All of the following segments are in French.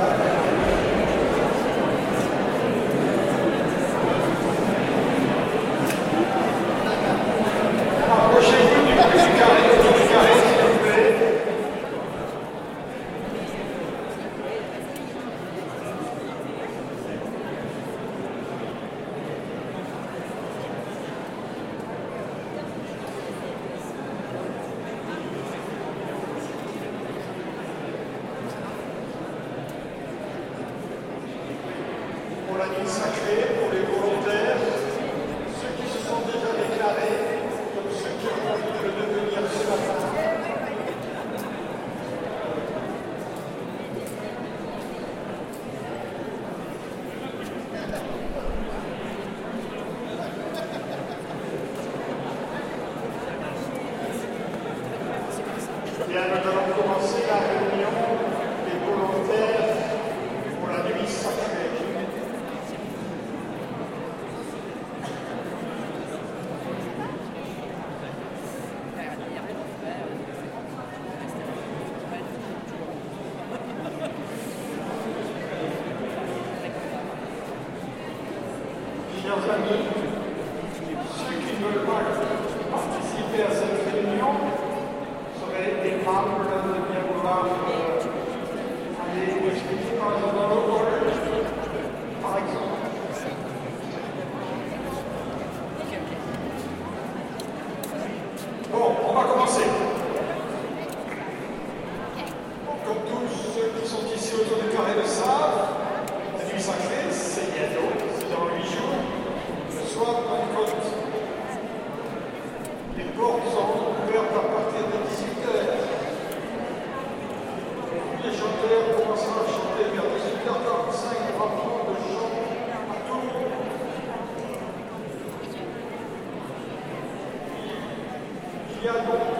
Amen. la nuit sacrée pour les volontaires, ceux qui se sont déjà déclarés comme ceux qui ont envie de le devenir ce matin. Yeah, Ja, Les portes sont ouvertes à partir de 18h. Les chanteurs commencent à chanter vers 18h45. Il de chant à tout le monde. Il y a.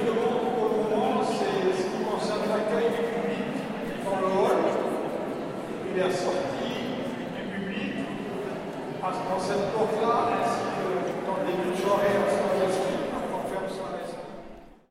entrée du public dans le hall. et la sortie du public dans cette porte-là, ainsi que dans les deux soirées.